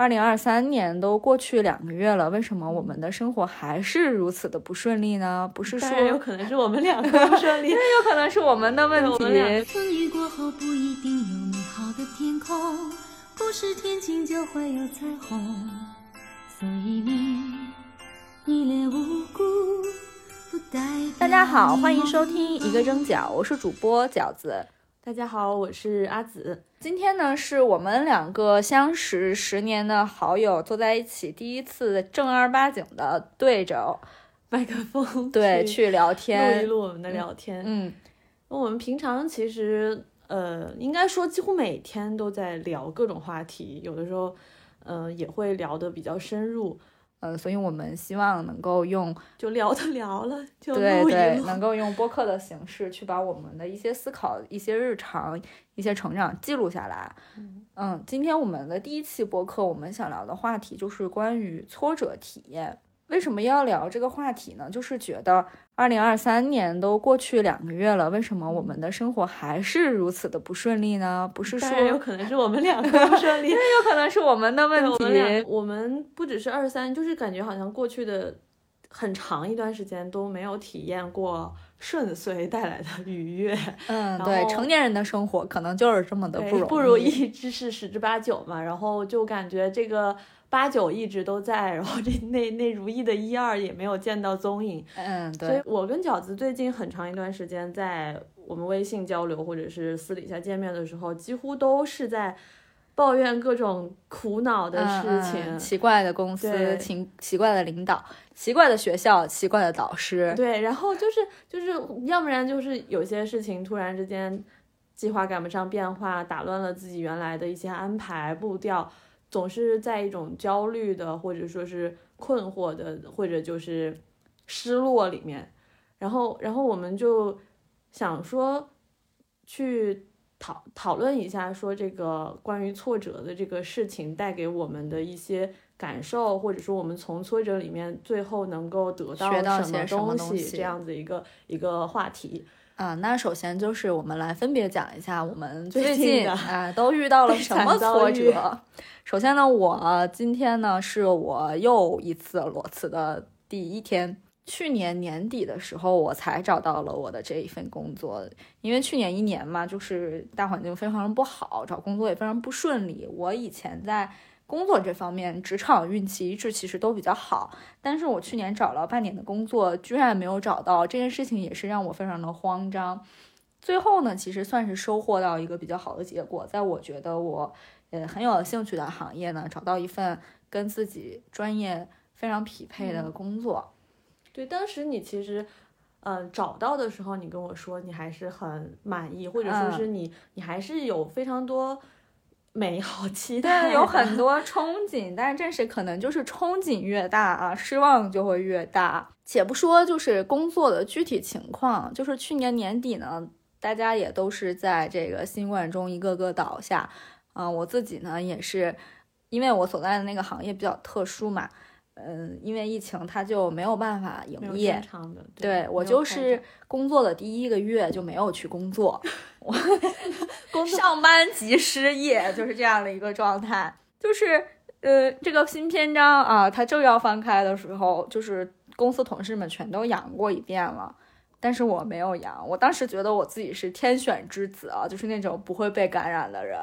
二零二三年都过去两个月了，为什么我们的生活还是如此的不顺利呢？不是说有可能是我们两个不顺利，也有可能是我们的问题。风雨过后不一定有美好的天空，不是天晴就会有彩虹，所以你一脸无辜。不代大家好，欢迎收听一个蒸饺，我是主播饺子。大家好，我是阿紫。今天呢，是我们两个相识十年的好友坐在一起，第一次正儿八经的对着麦克风 对去聊天，录一录我们的聊天。嗯，我们平常其实呃，应该说几乎每天都在聊各种话题，有的时候呃也会聊得比较深入。呃，所以我们希望能够用就聊的聊了，就对对，能够用播客的形式去把我们的一些思考、一些日常、一些成长记录下来。嗯，今天我们的第一期播客，我们想聊的话题就是关于挫折体验。为什么要聊这个话题呢？就是觉得二零二三年都过去两个月了，为什么我们的生活还是如此的不顺利呢？不是说有可能是我们两个不顺利，也有可能是我们的问题。我们不只是二三，就是感觉好像过去的很长一段时间都没有体验过顺遂带来的 愉悦。嗯，对，成年人的生活可能就是这么的不容易，不如意之事十之八九嘛。然后就感觉这个。八九一直都在，然后这那那如意的一二也没有见到踪影。嗯，对。所以我跟饺子最近很长一段时间在我们微信交流或者是私底下见面的时候，几乎都是在抱怨各种苦恼的事情，奇怪的公司，奇奇怪的领导，奇怪的学校，奇怪的导师。对，然后就是就是，要不然就是有些事情突然之间计划赶不上变化，打乱了自己原来的一些安排步调。总是在一种焦虑的，或者说是困惑的，或者就是失落里面，然后，然后我们就想说去讨讨论一下，说这个关于挫折的这个事情带给我们的一些感受，或者说我们从挫折里面最后能够得到什么东西，这样子一个一个话题。啊，那首先就是我们来分别讲一下我们最近啊都遇到了 什么挫折。首先呢，我今天呢是我又一次裸辞的第一天。去年年底的时候，我才找到了我的这一份工作，因为去年一年嘛，就是大环境非常不好，找工作也非常不顺利。我以前在。工作这方面，职场运气一直其实都比较好，但是我去年找了半年的工作，居然没有找到，这件事情也是让我非常的慌张。最后呢，其实算是收获到一个比较好的结果，在我觉得我呃很有兴趣的行业呢，找到一份跟自己专业非常匹配的工作。对，当时你其实，嗯，找到的时候，你跟我说你还是很满意，或者说是你你还是有非常多。美好期待有很 多憧憬，但是正是可能就是憧憬越大啊，失望就会越大。且不说就是工作的具体情况，就是去年年底呢，大家也都是在这个新冠中一个个倒下，啊，我自己呢也是，因为我所在的那个行业比较特殊嘛。嗯，因为疫情，他就没有办法营业。对我就是工作的第一个月就没有去工作，我 上班即失业，就是这样的一个状态。就是呃，这个新篇章啊，它正要翻开的时候，就是公司同事们全都阳过一遍了，但是我没有阳。我当时觉得我自己是天选之子啊，就是那种不会被感染的人。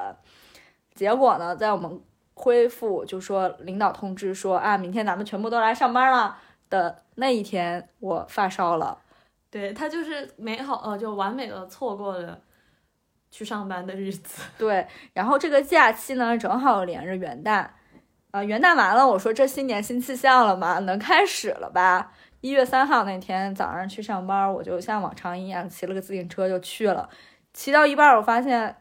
结果呢，在我们。恢复就说领导通知说啊，明天咱们全部都来上班了的那一天，我发烧了。对他就是美好呃，就完美的错过了去上班的日子。对，然后这个假期呢，正好连着元旦，啊，元旦完了，我说这新年新气象了嘛，能开始了吧？一月三号那天早上去上班，我就像往常一样骑了个自行车就去了，骑到一半，我发现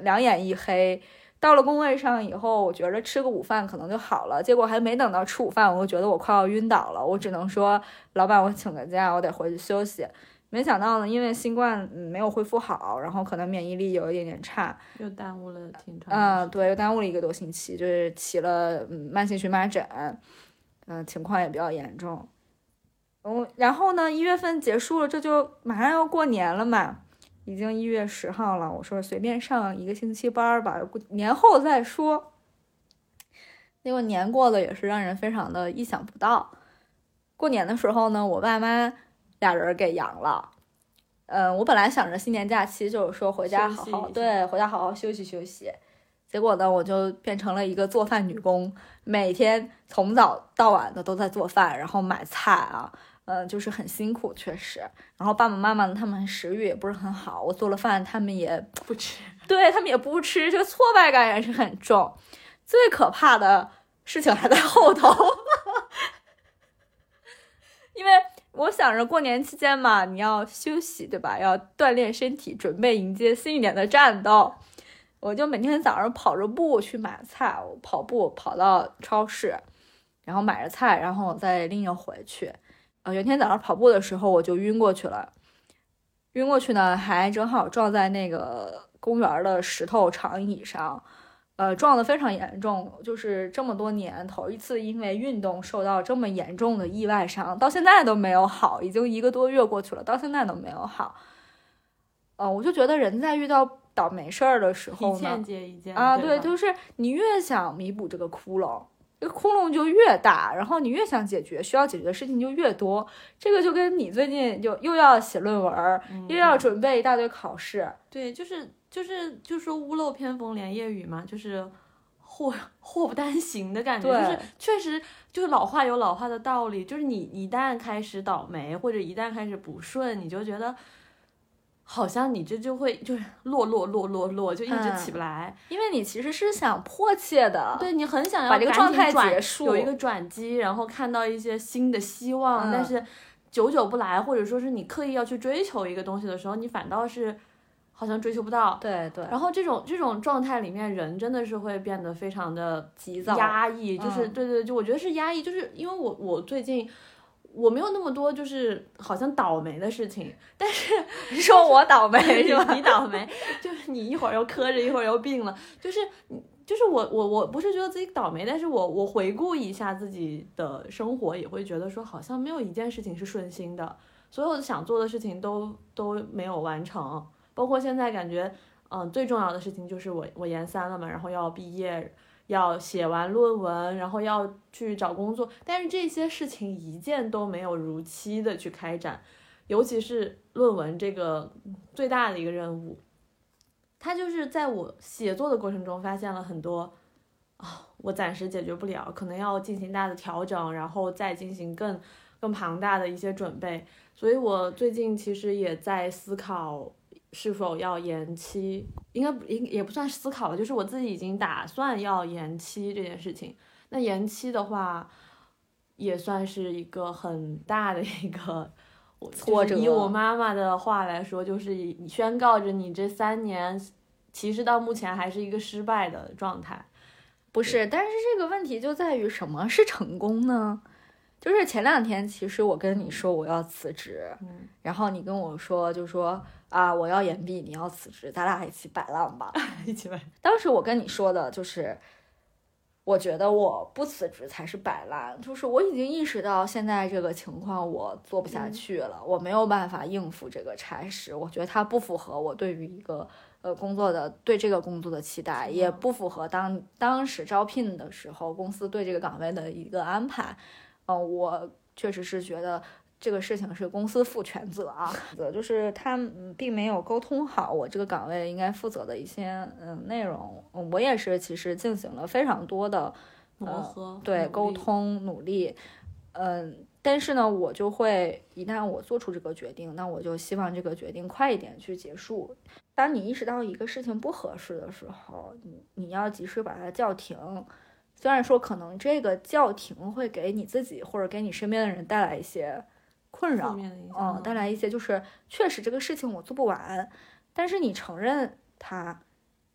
两眼一黑。到了工位上以后，我觉着吃个午饭可能就好了。结果还没等到吃午饭，我就觉得我快要晕倒了。我只能说，老板，我请个假，我得回去休息。没想到呢，因为新冠没有恢复好，然后可能免疫力有一点点差，又耽误了挺长。嗯，对，又耽误了一个多星期，就是起了慢性荨麻疹，嗯，情况也比较严重。嗯，然后呢，一月份结束了，这就马上要过年了嘛。已经一月十号了，我说随便上一个星期班吧，年后再说。结果年过的也是让人非常的意想不到。过年的时候呢，我爸妈俩人给阳了。嗯，我本来想着新年假期就是说回家好好对，回家好好休息休息。结果呢，我就变成了一个做饭女工，每天从早到晚的都在做饭，然后买菜啊，嗯，就是很辛苦，确实。然后爸爸妈妈呢，他们食欲也不是很好，我做了饭，他们也不吃，对他们也不吃，这个挫败感也是很重。最可怕的事情还在后头，因为我想着过年期间嘛，你要休息，对吧？要锻炼身体，准备迎接新一年的战斗。我就每天早上跑着步去买菜，我跑步跑到超市，然后买着菜，然后我再拎着回去。呃，有天早上跑步的时候，我就晕过去了。晕过去呢，还正好撞在那个公园的石头长椅上，呃，撞得非常严重，就是这么多年头一次因为运动受到这么严重的意外伤，到现在都没有好，已经一个多月过去了，到现在都没有好。呃，我就觉得人在遇到。倒霉事儿的时候呢，接一件啊，对，就是你越想弥补这个窟窿，这个窟窿就越大，然后你越想解决需要解决的事情就越多。这个就跟你最近就又要写论文，又要准备一大堆考试，对，就是就是就说屋漏偏逢连夜雨嘛，就是祸祸不单行的感觉，就是确实就是老话有老话的道理，就是你一旦开始倒霉或者一旦开始不顺，你就觉得。好像你这就会就是落落落落落，就一直起不来，因为你其实是想迫切的，对你很想要把这个状态结束，有一个转机，然后看到一些新的希望，但是久久不来，或者说是你刻意要去追求一个东西的时候，你反倒是好像追求不到，对对。然后这种这种状态里面，人真的是会变得非常的急躁、压抑，就是对对，就我觉得是压抑，就是因为我我最近。我没有那么多，就是好像倒霉的事情，但是 你说我倒霉是吧？你倒霉，就是 你一会儿又磕着，一会儿又病了，就是就是我我我不是觉得自己倒霉，但是我我回顾一下自己的生活，也会觉得说好像没有一件事情是顺心的，所有想做的事情都都没有完成，包括现在感觉，嗯，最重要的事情就是我我研三了嘛，然后要毕业。要写完论文，然后要去找工作，但是这些事情一件都没有如期的去开展，尤其是论文这个最大的一个任务，它就是在我写作的过程中发现了很多啊，我暂时解决不了，可能要进行大的调整，然后再进行更更庞大的一些准备，所以我最近其实也在思考。是否要延期？应该也也不算思考了，就是我自己已经打算要延期这件事情。那延期的话，也算是一个很大的一个挫折。以我妈妈的话来说，就是宣告着你这三年其实到目前还是一个失败的状态。不是，但是这个问题就在于什么是成功呢？就是前两天，其实我跟你说我要辞职，然后你跟我说，就说啊，我要延毕，你要辞职，咱俩一起摆烂吧，一起摆。当时我跟你说的就是，我觉得我不辞职才是摆烂，就是我已经意识到现在这个情况我做不下去了，我没有办法应付这个差事，我觉得它不符合我对于一个呃工作的对这个工作的期待，也不符合当当时招聘的时候公司对这个岗位的一个安排。嗯，我确实是觉得这个事情是公司负全责啊，就是他并没有沟通好我这个岗位应该负责的一些嗯内容。我也是其实进行了非常多的磨合，对沟通努力。嗯，但是呢，我就会一旦我做出这个决定，那我就希望这个决定快一点去结束。当你意识到一个事情不合适的时候，你你要及时把它叫停。虽然说可能这个叫停会给你自己或者给你身边的人带来一些困扰，嗯，带来一些就是确实这个事情我做不完，但是你承认它，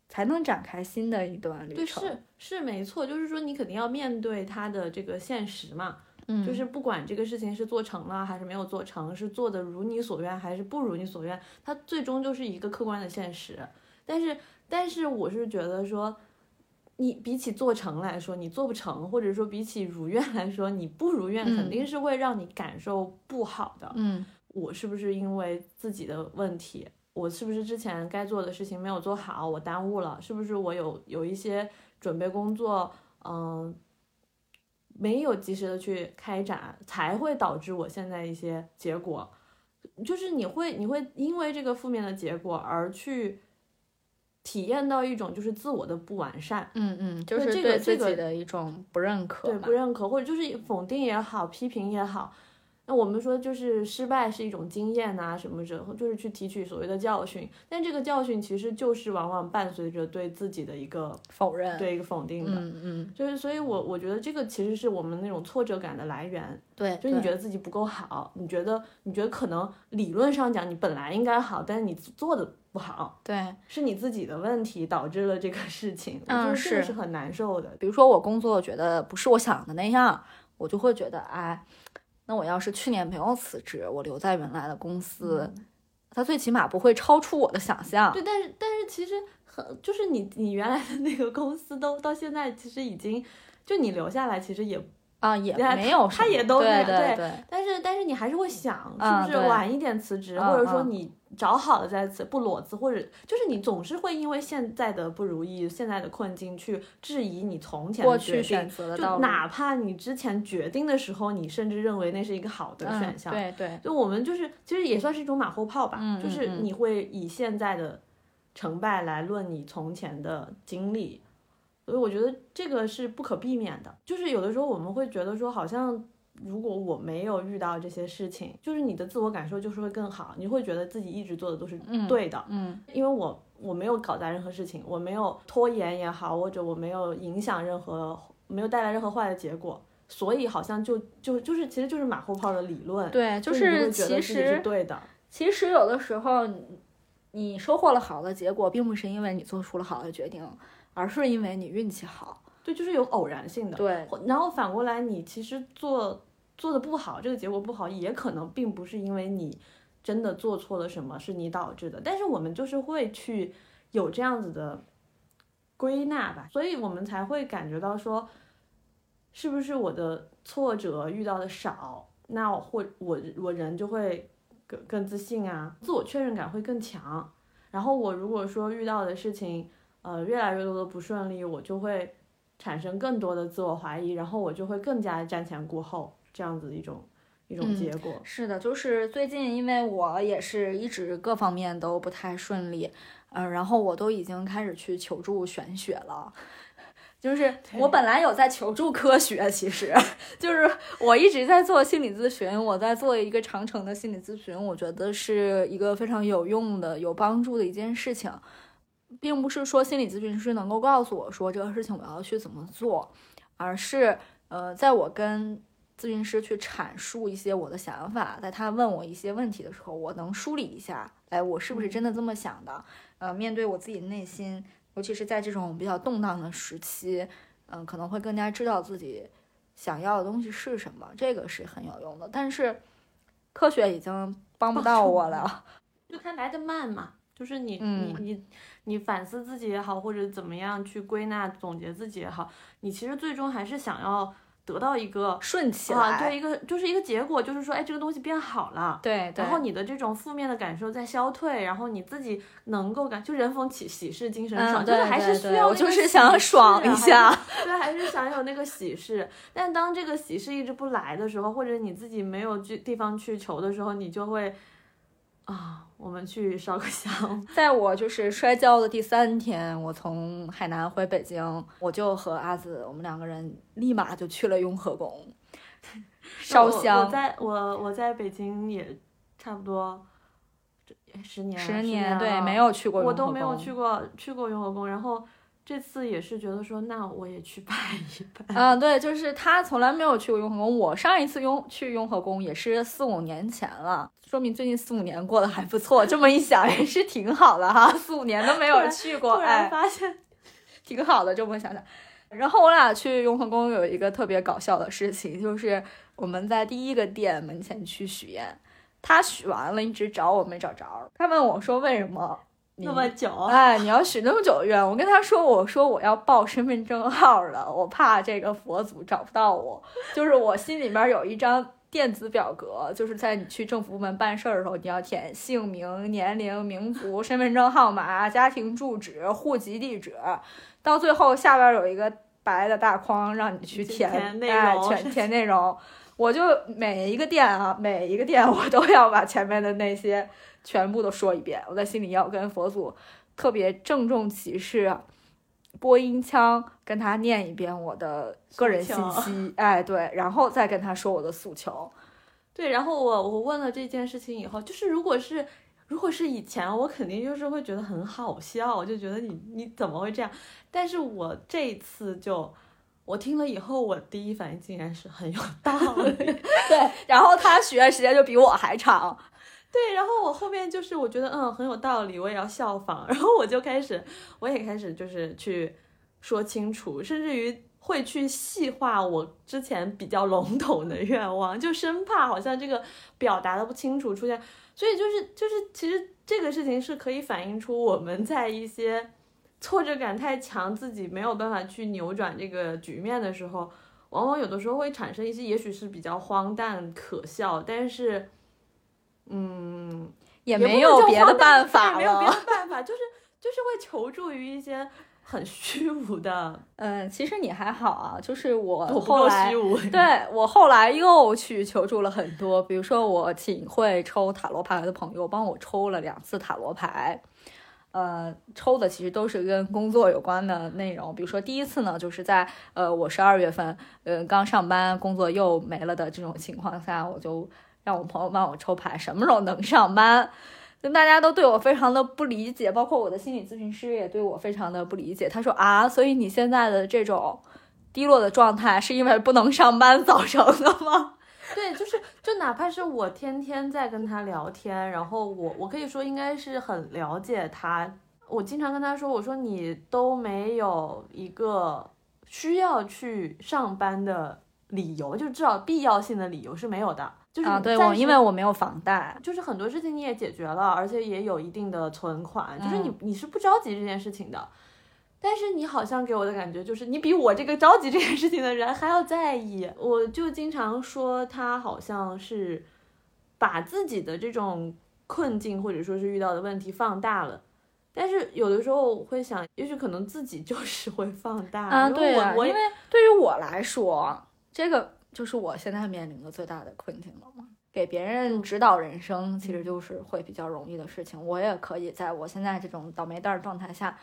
才能展开新的一段旅程。对，是是没错，就是说你肯定要面对它的这个现实嘛，嗯，就是不管这个事情是做成了还是没有做成，是做的如你所愿还是不如你所愿，它最终就是一个客观的现实。但是，但是我是觉得说。你比起做成来说，你做不成，或者说比起如愿来说，你不如愿，肯定是会让你感受不好的。嗯，我是不是因为自己的问题，我是不是之前该做的事情没有做好，我耽误了？是不是我有有一些准备工作，嗯，没有及时的去开展，才会导致我现在一些结果。就是你会你会因为这个负面的结果而去体验到一种就是自我的不完善，嗯嗯，就是对这个自己的一种不认可对吧不认可或者就是否定也好，批评也好。那我们说就是失败是一种经验呐、什么之后就是去提取所谓的教训，但这个教训其实就是往往伴随着对自己的一个否认，对一个否定的。嗯嗯，就是，所以我我觉得这个其实是我们那种挫折感的来源，对，就是你觉得得自己不够好，你觉得你觉得可能理论上讲你本来应该好，但是你做的不好，对，是你自己的问题导致了这个事情，嗯是是很难受的。比如说我工作觉得不是我想的那样，我就会觉得，哎，那我要是去年没有辞职，我留在原来的公司，它最起码不会超出我的想象。对，但是但是其实很就是你你原来的那个公司都到现在其实已经就你留下来其实也，啊，也没有他也都对是对对对，但是但是你还是会想啊是不是晚一点辞职，嗯或者说嗯你找好了再辞，不裸辞，或者就是你总是会因为现在的不如意、现在的困境去质疑你从前过的决去选定。就择的道路，哪怕你之前决定的时候，你甚至认为那是一个好的嗯选项，对对，就我们就是其实也算是一种马后炮吧，嗯就是你会以现在的成败来论你从前的经历，所以我觉得这个是不可避免的。就是有的时候我们会觉得说，好像如果我没有遇到这些事情，就是你的自我感受就是会更好，你会觉得自己一直做的都是对的，嗯因为我我没有搞砸任何事情，我没有拖延也好，或者我没有影响任何，没有带来任何坏的结果。所以好像就就就是其实就是马后炮的理论，对，就你会觉其得自己是实对的，其实有的时候你你收获了好的结果，并不是因为你做出了好的决定，而是因为你运气好。对，就是有偶然性的。对，然后反过来，你其实做做的不好，这个结果不好，也可能并不是因为你真的做错了什么，是你导致的。但是我们就是会去有这样子的归纳吧，所以我们才会感觉到说，是不是我的挫折遇到的少，那我或我我人就会更更自信啊，自我确认感会更强。然后我如果说遇到的事情，呃，越来越多的不顺利，我就会产生更多的自我怀疑，然后我就会更加瞻前顾后，这样子一种一种嗯结果。是的，就是最近因为我也是一直各方面都不太顺利，嗯、然后我都已经开始去求助玄学了。就是我本来有在求助科学，其实 就是我一直在做心理咨询，我在做一个长程的心理咨询，我觉得是一个非常有用的、有帮助的一件事情，并不是说心理咨询师能够告诉我说这个事情我要去怎么做，而是呃，在我跟咨询师去阐述一些我的想法，在他问我一些问题的时候，我能梳理一下，哎，我是不是真的这么想的？呃，面对我自己的内心，尤其是在这种比较动荡的时期，嗯、可能会更加知道自己想要的东西是什么，这个是很有用的。但是科学已经帮不到我了，就它来的慢嘛，就是你、嗯你你你反思自己也好，或者怎么样去归纳总结自己也好，你其实最终还是想要得到一个顺起来，啊，对一个就是一个结果，就是说，哎，这个东西变好了。对对然后你的这种负面的感受在消退，然后你自己能够感，就人逢喜喜事精神爽，嗯，就是还是需要那个就是想喜爽一下，对，还是想有那个喜事。但当这个喜事一直不来的时候，或者你自己没有去地方去求的时候，你就会啊，我们去烧个香，在我就是摔跤的第三天，我从海南回北京，我就和阿紫，我们两个人立马就去了雍和宫 烧香。我在我我在北京也差不多这十年十年对，没有去过雍和宫，我都没有去过去过雍和宫，然后这次也是觉得说，那我也去拜一拜。嗯，对，就是他从来没有去过雍和宫。我上一次雍去雍和宫也是四五年前了，说明最近四五年过得还不错。这么一想也是挺好的哈，四五年都没有去过，突然哎，发现，挺好的。这么想想，然后我俩去雍和宫有一个特别搞笑的事情，就是我们在第一个殿门前去许愿，他许完了，一直找我没找着。他问我说为什么你那么久，哎，你要许那么久的愿，我跟他说，我说我要报身份证号了，我怕这个佛祖找不到我，就是我心里面有一张电子表格，就是在你去政府部门办事儿的时候，你要填姓名、年龄、民族、身份证号码、家庭住址、户籍地址，到最后下边有一个白的大框让你去填填内哎，容填填内容。我就每一个店啊，每一个店我都要把前面的那些全部都说一遍。我在心里要跟佛祖特别郑重其事，播音腔跟他念一遍我的个人信息，哎，对，然后再跟他说我的诉求。对，然后我我问了这件事情以后，就是如果是如果是以前，我肯定就是会觉得很好笑，我就觉得你你怎么会这样？但是我这一次就我听了以后，我第一反应竟然是很有道理。对，然后他许愿时间就比我还长。对，然后我后面就是我觉得嗯很有道理，我也要效仿，然后我就开始我也开始就是去说清楚，甚至于会去细化我之前比较笼统的愿望，就生怕好像这个表达的不清楚出现，所以就是就是其实这个事情是可以反映出我们在一些挫折感太强，自己没有办法去扭转这个局面的时候，往往有的时候会产生一些也许是比较荒诞可笑，但是。嗯，也没有别的办法对没有别的办法，就是就是会求助于一些很虚无的，嗯，其实你还好啊，就是我后来虚无。对我后来又去求助了很多，比如说我请会抽塔罗牌的朋友帮我抽了两次塔罗牌，呃，抽的其实都是跟工作有关的内容。比如说第一次呢，就是在呃我十二月份呃刚上班，工作又没了的这种情况下，我就让我朋友帮我抽牌，什么时候能上班。就大家都对我非常的不理解，包括我的心理咨询师也对我非常的不理解。他说啊，所以你现在的这种低落的状态是因为不能上班造成的吗？对，就是就哪怕是我天天在跟他聊天，然后我我可以说应该是很了解他，我经常跟他说，我说你都没有一个需要去上班的理由，就至少必要性的理由是没有的。就是啊，对我，因为我没有房贷，就是很多事情你也解决了，而且也有一定的存款，就是你。嗯你是不着急这件事情的，但是你好像给我的感觉就是你比我这个着急这件事情的人还要在意。我就经常说他好像是把自己的这种困境或者说是遇到的问题放大了。但是有的时候我会想，也许可能自己就是会放大啊，对啊，我因为对于我来说，这个就是我现在面临的最大的困境了嘛。给别人指导人生，其实就是会比较容易的事情。我也可以在我现在这种倒霉蛋儿状态下，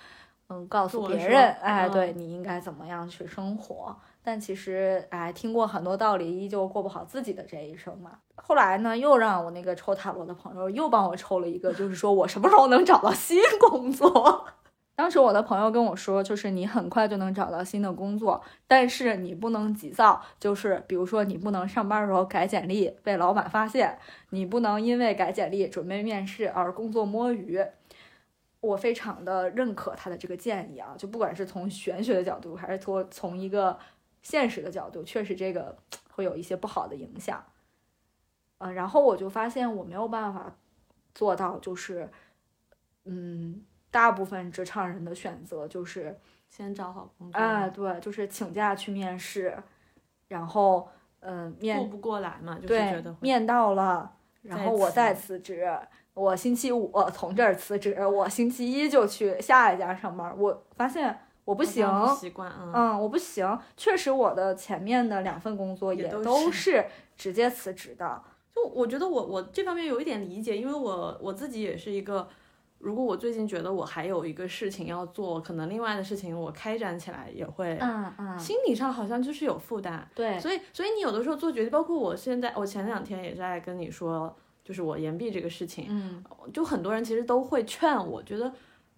嗯，告诉别人，哎，嗯对你应该怎么样去生活。但其实，哎，听过很多道理，依旧过不好自己的这一生嘛。后来呢，又让我那个抽塔罗的朋友又帮我抽了一个，就是说我什么时候能找到新工作。当时我的朋友跟我说，就是你很快就能找到新的工作，但是你不能急躁，就是比如说你不能上班的时候改简历被老板发现，你不能因为改简历准备面试而工作摸鱼。我非常的认可他的这个建议啊，就不管是从玄学的角度，还是从从一个现实的角度，确实这个会有一些不好的影响。呃，然后我就发现我没有办法做到，就是嗯。大部分职场人的选择就是，先找好工作，啊，对，就是请假去面试，然后，嗯、顾面不过来嘛，就是觉对得面到了，然后我再辞辞职，我星期五从这儿辞职，我星期一就去下一家上班。我发现我不行，不习惯，嗯嗯，我不行。确实，我的前面的两份工作也都是直接辞职的。就我觉得我我这方面有一点理解，因为我我自己也是一个，如果我最近觉得我还有一个事情要做，可能另外的事情我开展起来也会，嗯嗯，心理上好像就是有负担，对，所以所以你有的时候做决定，包括我现在，我前两天也在跟你说，就是我延毕这个事情，嗯。就很多人其实都会劝我，觉得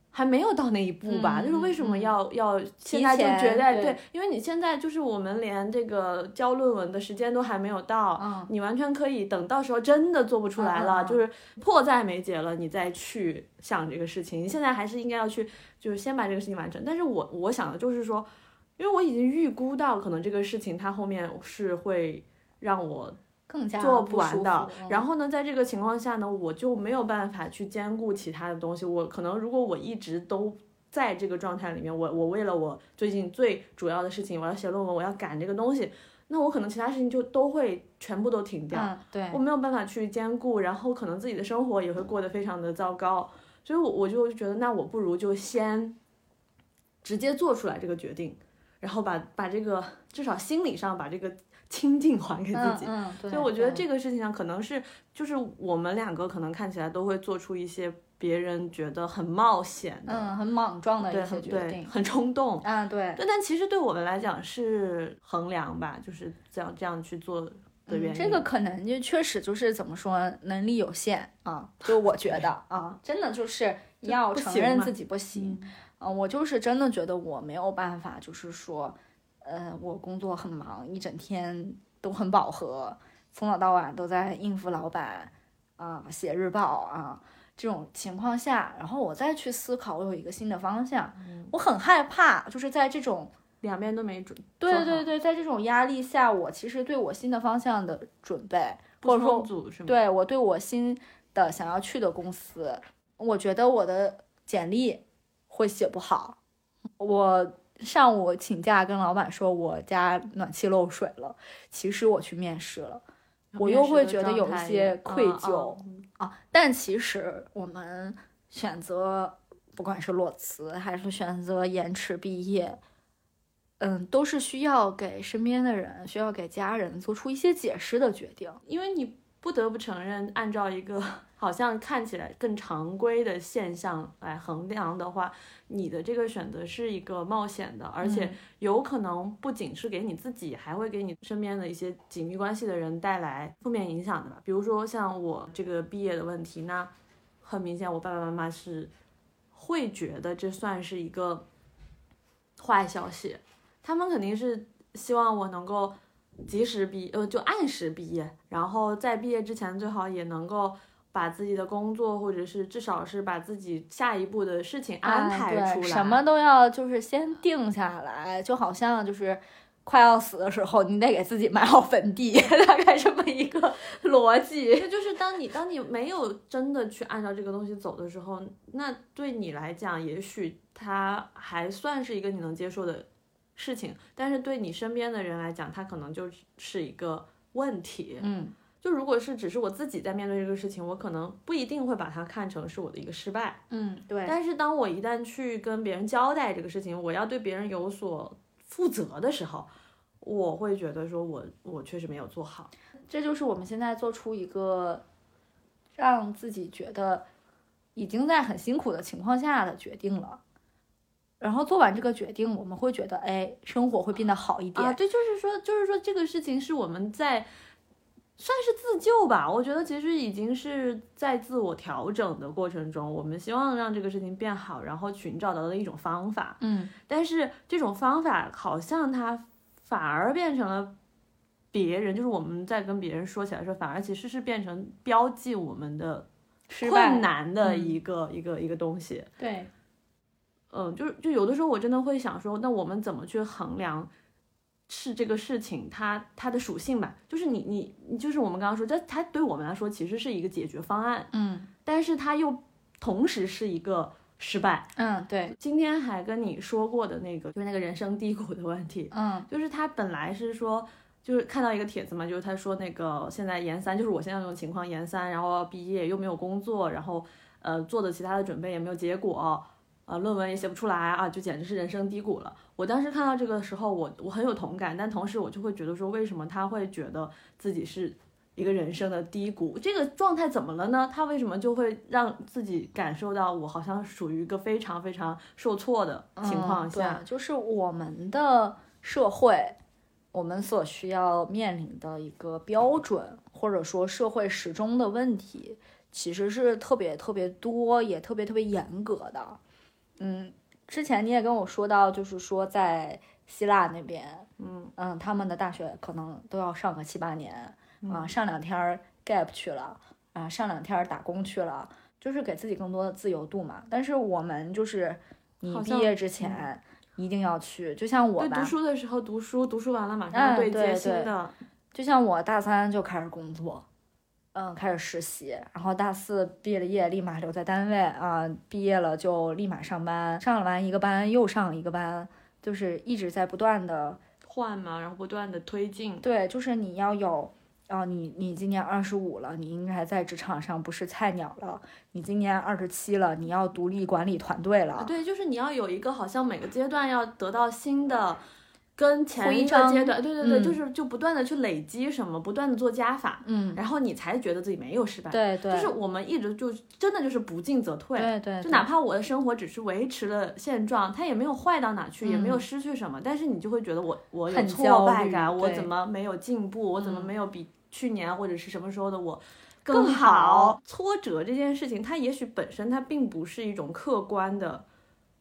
还没有到那一步吧，嗯就是为什么嗯要、要现在就觉得对因为你现在就是我们连这个交论文的时间都还没有到，嗯。你完全可以等到时候真的做不出来了，就是迫在眉睫了，你再去想这个事情。你现在还是应该要去，就是先把这个事情完成。但是我我想的就是说，因为我已经预估到可能这个事情它后面是会让我更加做不完的然后呢，在这个情况下呢，我就没有办法去兼顾其他的东西。我可能如果我一直都在这个状态里面，我我为了我最近最主要的事情，我要写论文，我要赶这个东西，那我可能其他事情就都会全部都停掉。嗯，对我，没有办法去兼顾，然后可能自己的生活也会过得非常的糟糕，所以我我就觉得，那我不如就先直接做出来这个决定，然后把把这个至少心理上把这个清净还给自己。嗯，嗯对所以我觉得这个事情上可能是，就是我们两个可能看起来都会做出一些别人觉得很冒险的，嗯很莽撞的，一些决定。很冲动。啊，对，对，但其实对我们来讲是衡量吧，就是这样这样去做的原因。嗯这个可能就确实就是怎么说，能力有限啊，就我觉得啊，真的就是要承认自己不行。嗯、我就是真的觉得我没有办法，就是说，呃，我工作很忙，一整天都很饱和，从早到晚都在应付老板啊、写日报啊。这种情况下，然后我再去思考，我有一个新的方向，我很害怕，就是在这种两边都没准，对对对，在这种压力下，我其实对我新的方向的准备，不或者说？对我对我新的想要去的公司，我觉得我的简历会写不好。我上午请假跟老板说我家暖气漏水了，其实我去面试了我又会觉得有一些愧疚嗯啊，但其实我们选择不管是裸辞还是选择延迟毕业。嗯，都是需要给身边的人、需要给家人做出一些解释的决定。因为你不得不承认，按照一个 好像看起来更常规的现象来衡量的话，你的这个选择是一个冒险的，而且有可能不仅是给你自己，还会给你身边的一些紧密关系的人带来负面影响的吧。比如说像我这个毕业的问题，那很明显，我爸爸妈妈是会觉得这算是一个坏消息，他们肯定是希望我能够及时毕，呃，就按时毕业，然后在毕业之前最好也能够把自己的工作，或者是至少是把自己下一步的事情安哎排出来。对什么都要就是先定下来，就好像就是快要死的时候，你得给自己埋好坟地，大概这么一个逻辑。这就是当你当你没有真的去按照这个东西走的时候，那对你来讲，也许它还算是一个你能接受的事情，但是对你身边的人来讲，它可能就是一个问题。嗯，就如果是只是我自己在面对这个事情，我可能不一定会把它看成是我的一个失败。嗯，对，但是当我一旦去跟别人交代这个事情，我要对别人有所负责的时候，我会觉得说我我确实没有做好。这就是我们现在做出一个让自己觉得已经在很辛苦的情况下的决定了。然后做完这个决定，我们会觉得，哎，生活会变得好一点。啊，对，就是说，就是说，这个事情是我们在算是自救吧。我觉得其实已经是在自我调整的过程中，我们希望让这个事情变好，然后寻找到的一种方法。嗯，但是这种方法好像它反而变成了别人，就是我们在跟别人说起来的时候，反而其实是变成标记我们的困难的嗯一个、一个一个东西。对，嗯，就是就有的时候我真的会想说，那我们怎么去衡量是这个事情它它的属性吧？就是你你你就是我们刚刚说，这它对我们来说其实是一个解决方案，嗯但是它又同时是一个失败。嗯，对，今天还跟你说过的那个，就是那个人生低谷的问题，嗯就是他本来是说。就是看到一个帖子嘛，就是他说那个现在研三，就是我现在这种情况，研三，然后毕业又没有工作，然后呃做的其他的准备也没有结果，呃论文也写不出来啊，就简直是人生低谷了。我当时看到这个的时候，我我很有同感，但同时我就会觉得说，为什么他会觉得自己是一个人生的低谷？这个状态怎么了呢？他为什么就会让自己感受到我好像属于一个非常非常受挫的情况嗯下？对，就是我们的社会，我们所需要面临的一个标准，或者说社会时钟的问题，其实是特别特别多，也特别特别严格的。嗯，之前你也跟我说到，就是说在希腊那边，嗯嗯，他们的大学可能都要上个七八年啊，嗯上两天儿 gap 去了啊，上两天儿打工去了，就是给自己更多的自由度嘛。但是我们就是你毕业之前一定要去，就像我对，吧读，书的时候读书，读书完了马上对接对对新的。就像我大三就开始工作。嗯，开始实习，然后大四毕了业，立马留在单位啊，毕业了就立马上班，上了完一个班又上一个班，就是一直在不断的换嘛，然后不断的推进。对，就是你要有，啊、你你今年二十五了，你应该在职场上不是菜鸟了。你今年二十七了，你要独立管理团队了。对，就是你要有一个好像每个阶段要得到新的跟前一个阶段，对对对，嗯就是就不断的去累积什么，不断的做加法，嗯，然后你才觉得自己没有失败。，对对，就是我们一直就真的就是不进则退。对对，对就哪怕我的生活只是维持了现状，它也没有坏到哪去，也没有嗯失去什么，但是你就会觉得我我有挫败感，我怎么没有进步，我怎么嗯没有比去年或者是什么时候的我更好？挫折这件事情，它也许本身它并不是一种客观的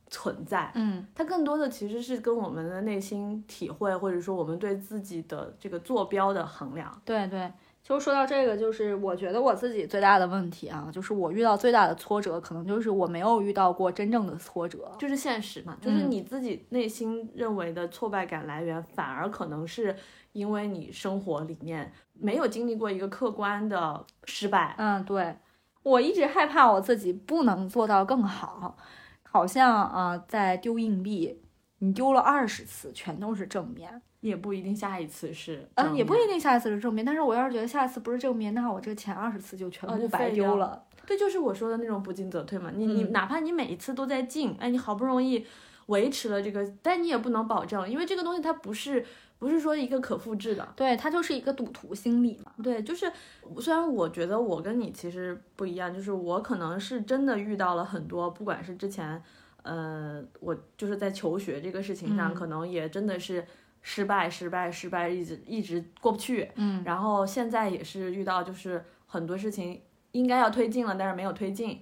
存在，嗯它更多的其实是跟我们的内心体会，或者说我们对自己的这个坐标的衡量。对对，就说到这个，就是我觉得我自己最大的问题啊，就是我遇到最大的挫折，可能就是我没有遇到过真正的挫折。就是现实嘛，就是嗯你自己内心认为的挫败感来源，反而可能是因为你生活里面没有经历过一个客观的失败。嗯，对，我一直害怕我自己不能做到更好，好像啊、在丢硬币，你丢了二十次全都是正面，也不一定下一次是，嗯，也不一。定下一次是正面，但是我要是觉得下一次不是正面，那我这前二十次就全部白丢了。对，就是我说的那种不进则退嘛。你你嗯哪怕你每一次都在进，哎，你好不容易维持了这个，但你也不能保证，因为这个东西它不是不是说一个可复制的。对，它就是一个赌徒心理嘛。对，就是虽然我觉得我跟你其实不一样，就是我可能是真的遇到了很多，不管是之前，呃，我就是在求学这个事情上，嗯可能也真的是失败、失败、失败，一直一直过不去。嗯然后现在也是遇到，就是很多事情应该要推进了，但是没有推进。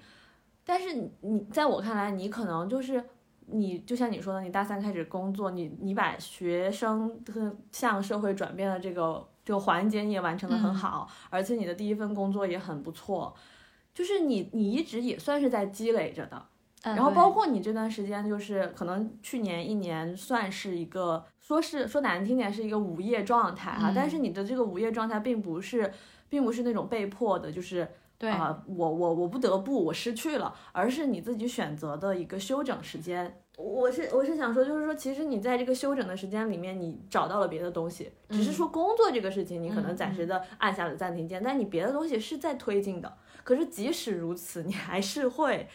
但是你你在我看来，你可能就是你就像你说的，你大三开始工作，你你把学生和向社会转变的这个这个环节你也完成的很嗯。好，而且你的第一份工作也很不错，就是你你一直也算是在积累着的。然然后包括你这段时间，就是可能去年一年算是一个，说是说难听点是一个午夜状态哈、嗯。但是你的这个午夜状态并不是，并不是那种被迫的，就是对啊、我我我不得不我失去了，而是你自己选择的一个休整时间。我是我是想说，就是说，其实你在这个休整的时间里面，你找到了别的东西，只是说工作这个事情，你可能暂时的按下了暂停键，但你别的东西是在推进的。可是即使如此，你还是会。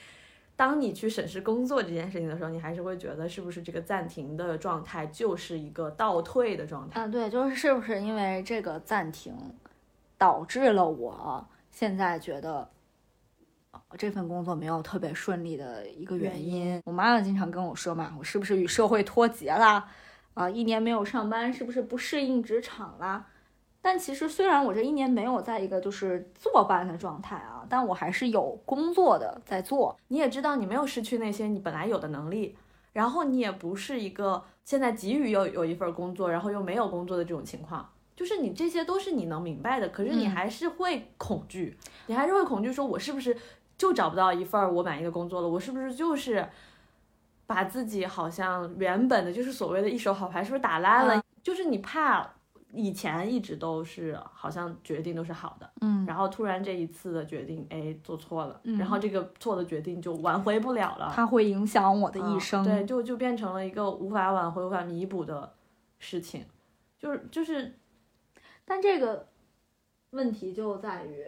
当你去审视工作这件事情的时候，你还是会觉得是不是这个暂停的状态就是一个倒退的状态？啊，对，就是是不是因为这个暂停，导致了我现在觉得呃这份工作没有特别顺利的一个原原因。我妈妈经常跟我说嘛，我是不是与社会脱节啦？啊，一年没有上班，是不是不适应职场啦？但其实虽然我这一年没有在一个就是坐班的状态啊，但我还是有工作的在做。你也知道你没有失去那些你本来有的能力，然后你也不是一个现在急于有有一份工作，然后又没有工作的这种情况。就是你这些都是你能明白的，可是你嗯还是会恐惧，你还是会恐惧，说我是不是就找不到一份我满意的工作了？我是不是就是把自己好像原本的就是所谓的一手好牌是不是打烂了？嗯就是你怕以前一直都是好像决定都是好的，嗯然后突然这一次的决定，哎，做错了，嗯然后这个错的决定就挽回不了了，它会影响我的嗯一生。对，就就变成了一个无法挽回、无法弥补的事情，就是就是但这个问题就在于，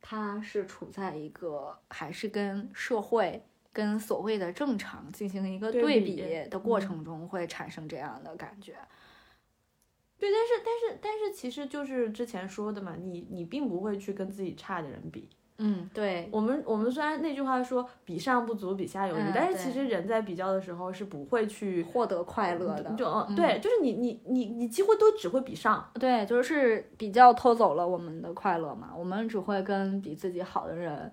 他是处在一个还是跟社会、跟所谓的正常进行一个对对比比的过嗯程中，会产生这样的感觉。对，但是但是但是其实就是之前说的嘛，你你并不会去跟自己差的人比。嗯，对，我们我们虽然那句话说比上不足，比下有余，嗯但是其实人在比较的时候是不会去获得快乐的，就对，就是你你你你几乎都只会比上。对，就是比较偷走了我们的快乐嘛。我们只会跟比自己好的人，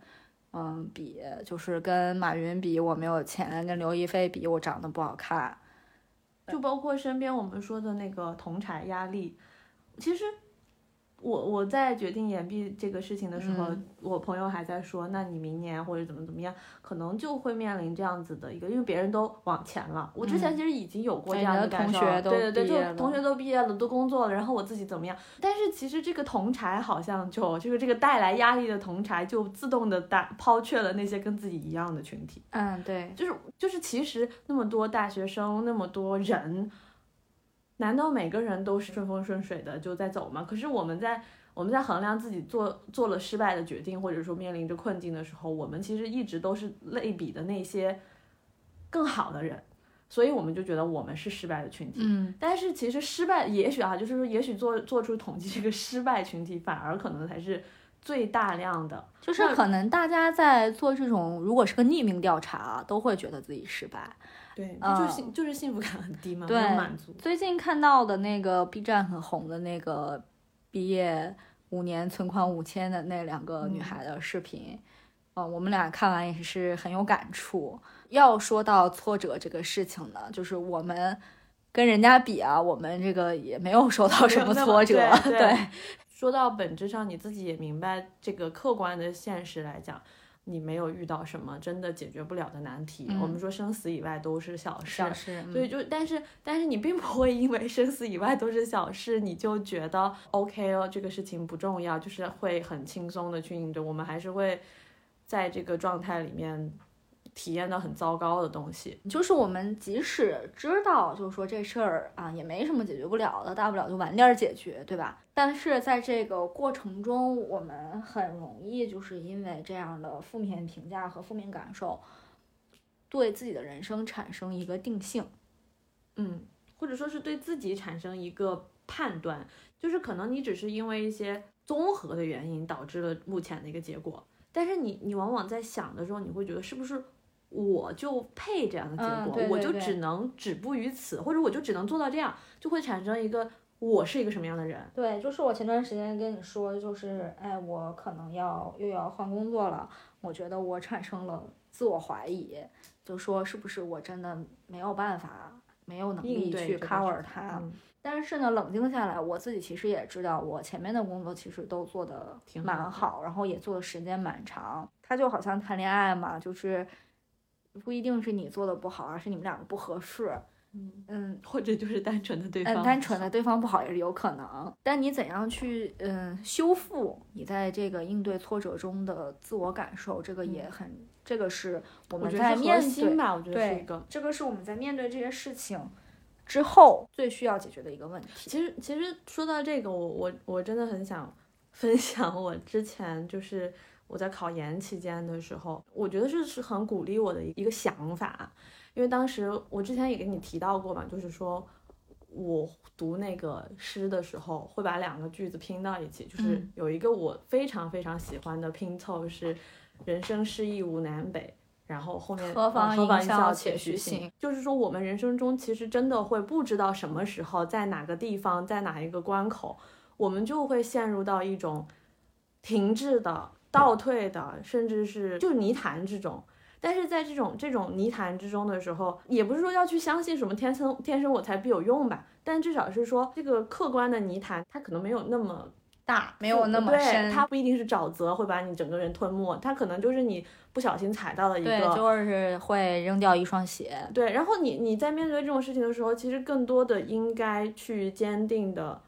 嗯，比，就是跟马云比我没有钱，跟刘亦菲比我长得不好看。就包括身边我们说的那个同柴压力，其实我我在决定延毕这个事情的时候，嗯我朋友还在说，那你明年或者怎么怎么样，可能就会面临这样子的一个，因为别人都往前了，我之前其实已经有过这样的感受，同学对对对，就同学都毕业了，都工作了，然后我自己怎么样？但是其实这个同柴好像就就是这个带来压力的同柴，就自动的打抛却了那些跟自己一样的群体。嗯，对，就是就是，其实那么多大学生，那么多人，难道每个人都是顺风顺水的就在走吗？可是我们在我们在衡量自己做做了失败的决定，或者说面临着困境的时候，我们其实一直都是类比的那些更好的人。所以我们就觉得我们是失败的群体。嗯，但是其实失败，也许啊，就是说，也许做做出统计，这个失败群体反而可能才是最大量的。就是可能大家在做这种，如果是个匿名调查，都会觉得自己失败。对，嗯就幸就是幸福感很低嘛，没对有满足。最近看到的那个 B 站很红的那个毕业五年存款五千的那两个女孩的视频，嗯、我们俩看完也是很有感触。要说到挫折这个事情呢，就是我们跟人家比啊，我们这个也没有受到什么挫折，对对说到本质上，你自己也明白，这个客观的现实来讲，你没有遇到什么真的解决不了的难题。嗯我们说生死以外都是小事，小事，所以就但是但是你并不会因为生死以外都是小事，你就觉得 OK 哦，这个事情不重要，就是会很轻松的去应对。我们还是会在这个状态里面体验到很糟糕的东西。就是我们即使知道，就是说这事儿啊也没什么解决不了的，大不了就晚点儿解决，对吧？但是在这个过程中，我们很容易就是因为这样的负面评价和负面感受，对自己的人生产生一个定性。嗯，或者说是对自己产生一个判断，就是可能你只是因为一些综合的原因导致了目前的一个结果，但是你你往往在想的时候，你会觉得是不是我就配这样的结嗯果，对对对我就只能止步于此，或者我就只能做到这样，就会产生一个我是一个什么样的人。对，就是我前段时间跟你说，就是哎，我可能要又要换工作了，我觉得我产生了自我怀疑，就说是不是我真的没有办法，没有能力去 cover 事它。嗯但是呢，冷静下来，我自己其实也知道，我前面的工作其实都做的挺蛮好，然后也做的时间蛮长。他就好像谈恋爱嘛，就是不一定是你做的不好，而是你们两个不合适。嗯，嗯，或者就是单纯的对方，嗯，单纯的对方不好也是有可能，但你怎样去嗯修复你在这个应对挫折中的自我感受，这个也很，这个是我我们在面对，心吧，我觉得是一个。这个是我们在面对这些事情之后最需要解决的一个问题。其实，其实说到这个，我我我真的很想分享我之前就是我在考研期间的时候，我觉得这是很鼓励我的一个想法，因为当时我之前也跟你提到过嘛，就是说我读那个诗的时候会把两个句子拼到一起，就是嗯有一个我非常非常喜欢的拼凑是“人生失意无南北”。然后后面何妨一笑且须且须行行，就是说我们人生中其实真的会不知道什么时候在哪个地方在哪一个关口，我们就会陷入到一种停滞的、倒退的，甚至是就泥潭之中。但是在这种这种泥潭之中的时候，也不是说要去相信什么天生天生我材必有用吧，但至少是说这个客观的泥潭，它可能没有那么大没有那么对深，它不一定是沼泽会把你整个人吞没，它可能就是你不小心踩到了一个对，就是会扔掉一双鞋。对，然后你你在面对这种事情的时候，其实更多的应该去坚定的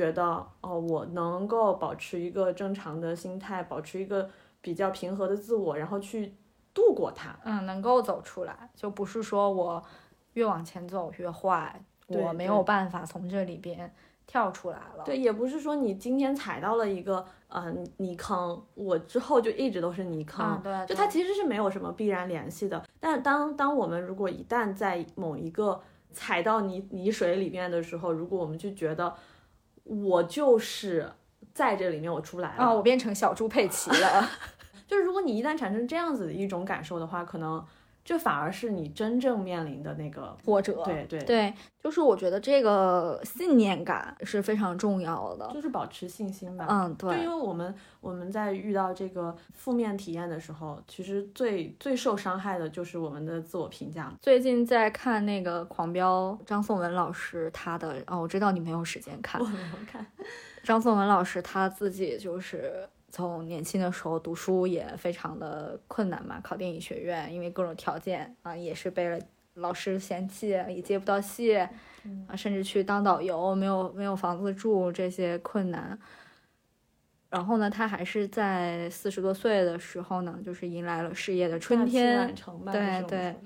觉得，哦，我能够保持一个正常的心态，保持一个比较平和的自我，然后去度过它。嗯，能够走出来，就不是说我越往前走越坏，我没有办法从这里边跳出来了。对，也不是说你今天踩到了一个呃泥坑，我之后就一直都是泥坑。嗯，对，对就它其实是没有什么必然联系的。但当当我们如果一旦在某一个踩到泥泥水里面的时候，如果我们就觉得我就是在这里面我出不来了，啊，我变成小猪佩奇了。就是如果你一旦产生这样子的一种感受的话，可能这反而是你真正面临的那个。挫折对对，对，就是我觉得这个信念感是非常重要的。就是保持信心吧。嗯，对就因，为我们我们在遇到这个负面体验的时候，其实最最受伤害的就是我们的自我评价。最近在看那个《狂飙》，张颂文老师他的哦，我知道你没有时间看我。没有看，张颂文老师他自己就是从年轻的时候读书也非常的困难嘛，考电影学院，因为各种条件啊，也是被老师嫌弃，也接不到戏啊，甚至去当导游，没有没有房子住这些困难。然后呢，他还是在四十多岁的时候呢，就是迎来了事业的春天对对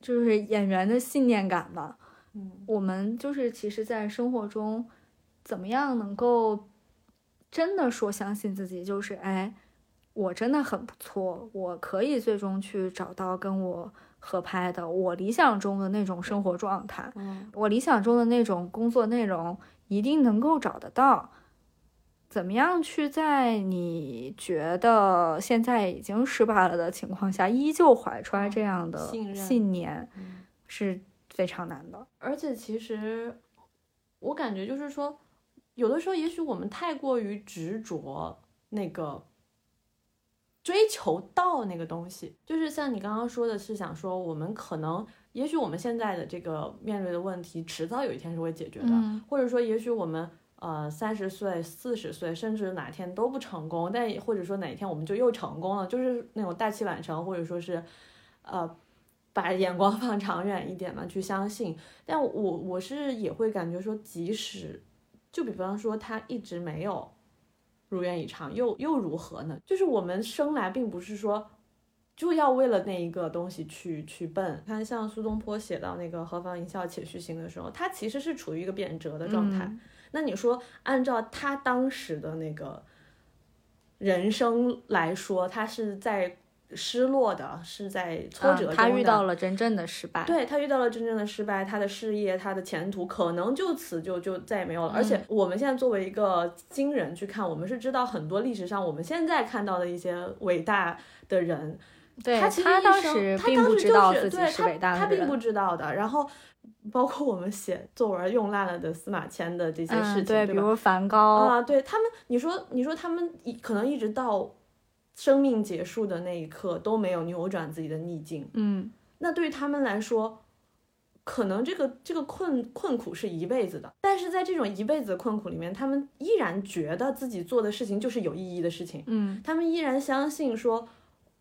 就是演员的信念感吧。嗯，我们就是其实，在生活中，怎么样能够真的说相信自己，就是哎，我真的很不错，我可以最终去找到跟我合拍的，我理想中的那种生活状态，嗯我理想中的那种工作内容，一定能够找得到。怎么样去在你觉得现在已经失败了的情况下，依旧怀揣这样的信念，嗯是非常难的。而且其实我感觉就是说，有的时候也许我们太过于执着那个追求到那个东西，就是像你刚刚说的，是想说我们可能，也许我们现在的这个面对的问题，迟早有一天是会解决的，嗯或者说也许我们。呃，三十岁、四十岁，甚至哪天都不成功，但或者说哪一天我们就又成功了，就是那种大器晚成，或者说是，呃，把眼光 放长远一点嘛，去相信。但我我是也会感觉说，即使就比方说他一直没有如愿以偿，又又如何呢？就是我们生来并不是说就要为了那一个东西去去奔。看像苏东坡写到那个“何妨一笑且虚行”的时候，他其实是处于一个贬谪的状态。嗯那你说，按照他当时的那个人生来说，他是在失落的，是在挫折他遇到了真正的失败。对他遇到了真正的失败，他的事业、他的前途可能就此就就再也没有了。而且我们现在作为一个新人去看，我们是知道很多历史上我们现在看到的一些伟大的人，对他其实一他当生时并不他当时就知道自己是对他是伟大的他并不知道的。然后包括我们写作文用烂了的司马迁的这些事情，嗯，对，对吧？比如梵高，啊，对他们，你说你说他们一可能一直到生命结束的那一刻都没有扭转自己的逆境，嗯，那对于他们来说，可能这个这个困困苦是一辈子的。但是在这种一辈子的困苦里面，他们依然觉得自己做的事情就是有意义的事情，嗯，他们依然相信说，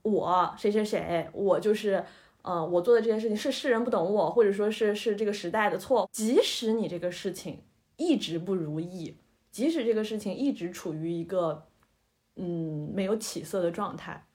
我谁谁谁，我就是。呃，我做的这件事情是世人不懂我，或者说是是这个时代的错。即使你这个事情一直不如意，即使这个事情一直处于一个嗯没有起色的状态，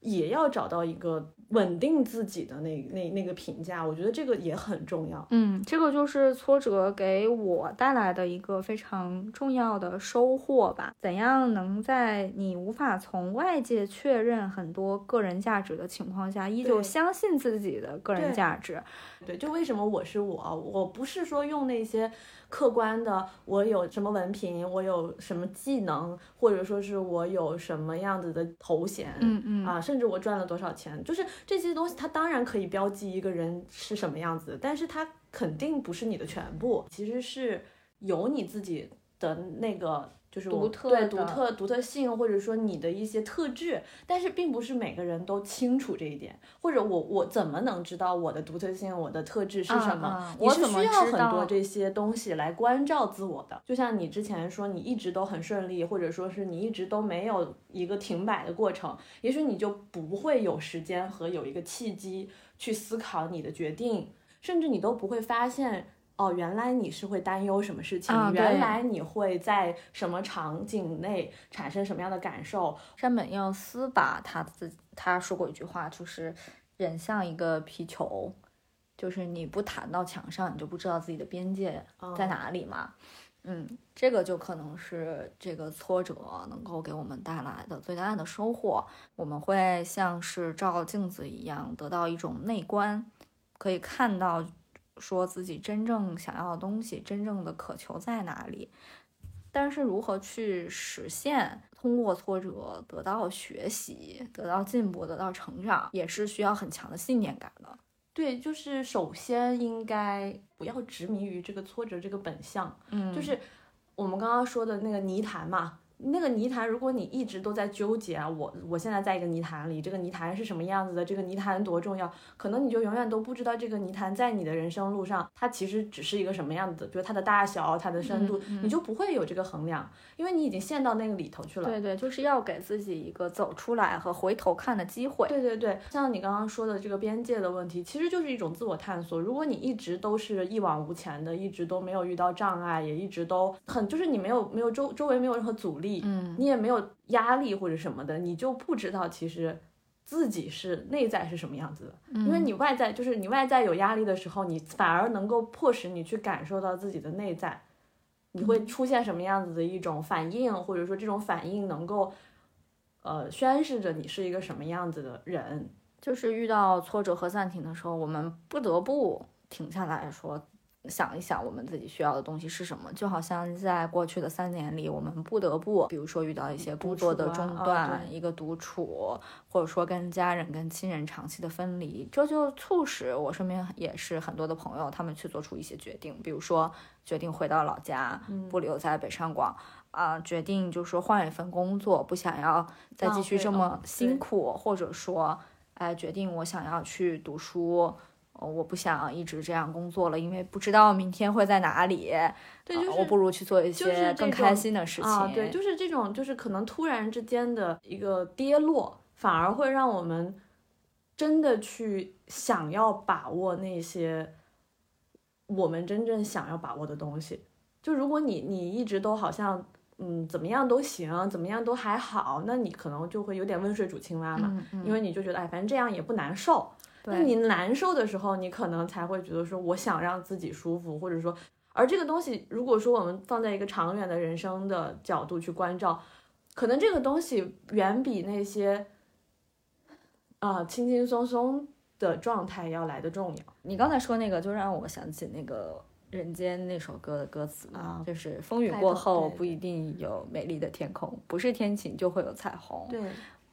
也要找到一个稳定自己的那那那个评价。我觉得这个也很重要。嗯，这个就是挫折给我带来的一个非常重要的收获吧。怎样能在你无法从外界确认很多个人价值的情况下，依旧相信自己的个人价值？对，就为什么我是我，我不是说用那些客观的，我有什么文凭，我有什么技能，或者说是我有什么样子的头衔，嗯嗯啊，甚至我赚了多少钱，就是这些东西，它当然可以标记一个人是什么样子，但是它肯定不是你的全部，其实是有你自己的那个。就是独特对独特独特性，或者说你的一些特质，但是并不是每个人都清楚这一点，或者我我怎么能知道我的独特性、我的特质是什么？我怎么需要很多这些东西来关照自我的。就像你之前说，你一直都很顺利，或者说是你一直都没有一个停摆的过程，也许你就不会有时间和有一个契机去思考你的决定，甚至你都不会发现。哦，原来你是会担忧什么事情？啊原来你会在什么场景内产生什么样的感受？山本耀司吧他自己他说过一句话，就是人像一个皮球，就是你不弹到墙上，你就不知道自己的边界在哪里嘛。嗯，这个就可能是这个挫折能够给我们带来的最大的收获。我们会像是照镜子一样，得到一种内观，可以看到说自己真正想要的东西，真正的渴求在哪里。但是如何去实现，通过挫折得到学习、得到进步、得到成长，也是需要很强的信念感的。对，就是首先应该不要执迷于这个挫折这个本相，嗯就是我们刚刚说的那个泥潭嘛。那个泥潭，如果你一直都在纠结啊，我我现在在一个泥潭里，这个泥潭是什么样子的？这个泥潭多重要？可能你就永远都不知道这个泥潭在你的人生路上，它其实只是一个什么样子的，比如它的大小、它的深度，嗯嗯你就不会有这个衡量，因为你已经陷到那个里头去了。对对，就是要给自己一个走出来和回头看的机会。对对对，像你刚刚说的这个边界的问题，其实就是一种自我探索。如果你一直都是一往无前的，一直都没有遇到障碍，也一直都很就是你没有没有周周围没有任何阻力，嗯你也没有压力或者什么的，你就不知道其实自己是内在是什么样子的。因为你外在就是你外在有压力的时候，你反而能够迫使你去感受到自己的内在，你会出现什么样子的一种反应，或者说这种反应能够呃宣示着你是一个什么样子的人。就是遇到挫折和暂停的时候，我们不得不停下来说。想一想，我们自己需要的东西是什么？就好像在过去的三年里，我们不得不，比如说遇到一些工作的中断，一个独处，或者说跟家人、跟亲人长期的分离，这就促使我身边也是很多的朋友，他们去做出一些决定，比如说决定回到老家，不留在北上广，啊，决定就是说换一份工作，不想要再继续这么辛苦，或者说，哎，决定我想要去读书。我不想一直这样工作了，因为不知道明天会在哪里。对，就是我不如去做一些更开心的事情。啊，对，就是这种，就是可能突然之间的一个跌落，反而会让我们真的去想要把握那些我们真正想要把握的东西。就如果你你一直都好像嗯怎么样都行，怎么样都还好，那你可能就会有点温水煮青蛙嘛，因为你就觉得哎，反正这样也不难受。那你难受的时候，你可能才会觉得说，我想让自己舒服，或者说，而这个东西，如果说我们放在一个长远的人生的角度去关照，可能这个东西远比那些啊轻轻松松的状态要来的重要。你刚才说那个，就让我想起那个人间那首歌的歌词啊，就是风雨过后不一定有美丽的天空，不是天晴就会有彩虹。对。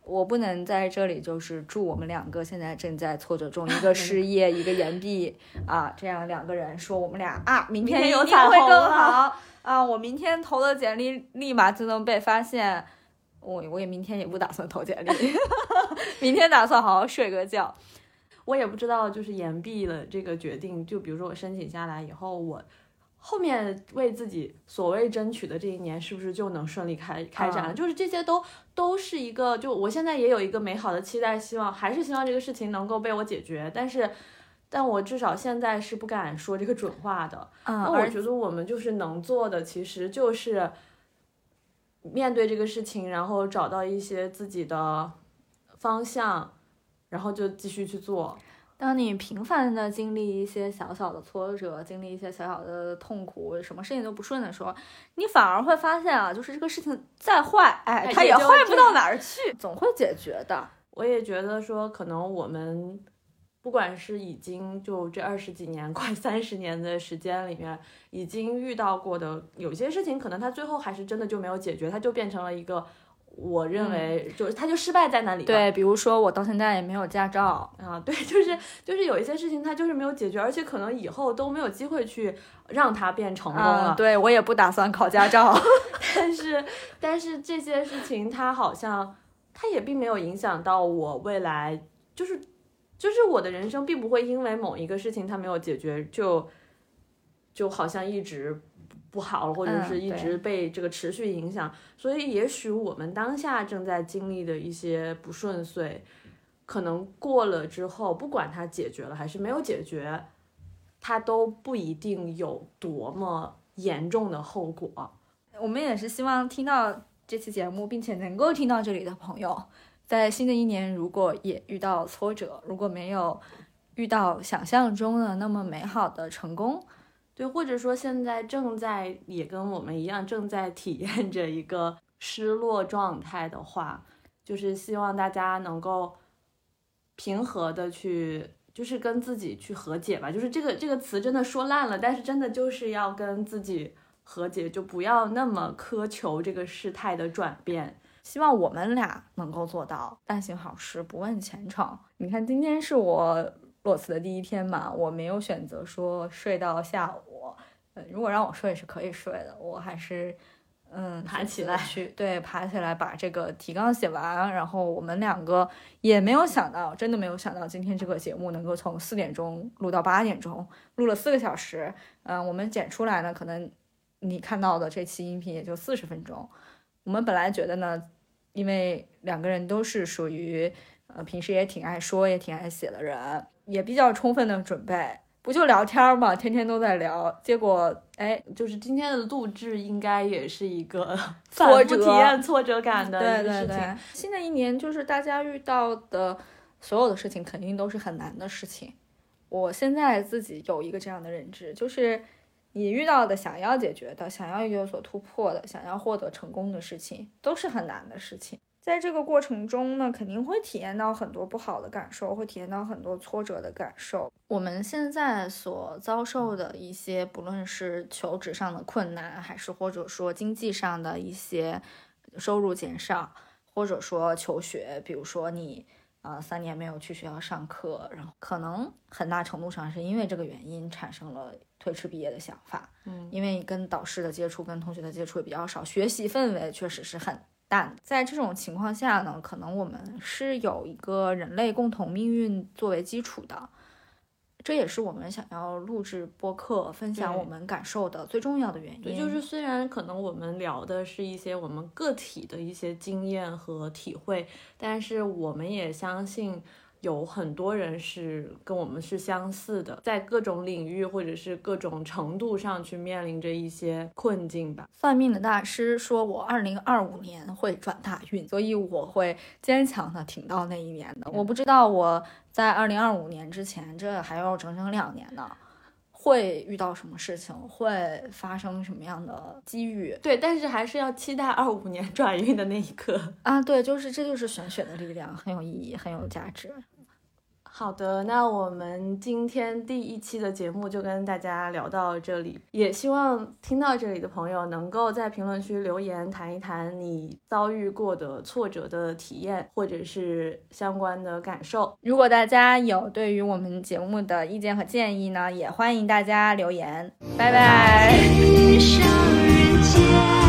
我不能在这里就是祝我们两个现在正在挫折中，一个失业，一个延毕啊，这样两个人说我们俩啊，明天有彩虹会更好啊，我明天投的简历立马就能被发现，我我也明天也不打算投简历，明天打算好好睡个觉，我也不知道就是延毕了这个决定，就比如说我申请下来以后我。后面为自己所谓争取的这一年，是不是就能顺利开开展了？就是这些都都是一个，就我现在也有一个美好的期待，希望还是希望这个事情能够被我解决。但是，但我至少现在是不敢说这个准话的。那我觉得我们就是能做的，其实就是面对这个事情，然后找到一些自己的方向，然后就继续去做。当你频繁的经历一些小小的挫折，经历一些小小的痛苦，什么事情都不顺的时候，你反而会发现啊，就是这个事情再坏，哎，它也坏不到哪儿去，总会解决的。我也觉得说，可能我们不管是已经就这二十几年、快三十年的时间里面，已经遇到过的有些事情，可能它最后还是真的就没有解决，它就变成了一个。我认为就是他就失败在那里。对，比如说我到现在也没有驾照啊，对，就是就是有一些事情他就是没有解决，而且可能以后都没有机会去让他变成功了。对我也不打算考驾照，但是但是这些事情他好像他也并没有影响到我未来，就是就是我的人生并不会因为某一个事情他没有解决就就好像一直。不好了，或者是一直被这个持续影响，所以也许我们当下正在经历的一些不顺遂，可能过了之后，不管它解决了还是没有解决，它都不一定有多么严重的后果。我们也是希望听到这期节目，并且能够听到这里的朋友，在新的一年如果也遇到挫折，如果没有遇到想象中的那么美好的成功。对，或者说现在正在也跟我们一样正在体验着一个失落状态的话，就是希望大家能够平和的去，就是跟自己去和解吧。就是这个这个词真的说烂了，但是真的就是要跟自己和解，就不要那么苛求这个事态的转变。希望我们俩能够做到，但行好事，不问前程。你看，今天是我。裸辞的第一天嘛，我没有选择说睡到下午。呃，如果让我睡是可以睡的，我还是嗯爬起来去对爬起来把这个提纲写完。然后我们两个也没有想到，真的没有想到今天这个节目能够从四点钟录到八点钟，录了四个小时。嗯，我们剪出来呢，可能你看到的这期音频也就四十分钟。我们本来觉得呢，因为两个人都是属于呃平时也挺爱说也挺爱写的人。也比较充分的准备，不就聊天嘛，天天都在聊。结果，哎，就是今天的录制应该也是一个 挫折体验、挫折感的对对对。新的一年就是大家遇到的所有的事情，肯定都是很难的事情。我现在自己有一个这样的认知，就是你遇到的、想要解决的、想要有所突破的、想要获得成功的事情，都是很难的事情。在这个过程中呢，肯定会体验到很多不好的感受，会体验到很多挫折的感受。我们现在所遭受的一些，不论是求职上的困难，还是或者说经济上的一些收入减少，或者说求学，比如说你呃三年没有去学校上课，然后可能很大程度上是因为这个原因产生了推迟毕业的想法。嗯，因为跟导师的接触、跟同学的接触也比较少，学习氛围确实是很。但在这种情况下呢，可能我们是有一个人类共同命运作为基础的，这也是我们想要录制播客、分享我们感受的最重要的原因。对，就是虽然可能我们聊的是一些我们个体的一些经验和体会，但是我们也相信。有很多人是跟我们是相似的，在各种领域或者是各种程度上去面临着一些困境吧。算命的大师说我二零二五年会转大运，所以我会坚强的挺到那一年的。我不知道我在二零二五年之前，这还要整整两年呢，会遇到什么事情，会发生什么样的机遇？对，但是还是要期待二五年 转运的那一刻啊！对，就是这就是玄学的力量，很有意义，很有价值。好的，那我们今天第一期的节目就跟大家聊到这里，也希望听到这里的朋友能够在评论区留言谈一谈你遭遇过的挫折的体验，或者是相关的感受。如果大家有对于我们节目的意见和建议呢，也欢迎大家留言。拜拜。去何处？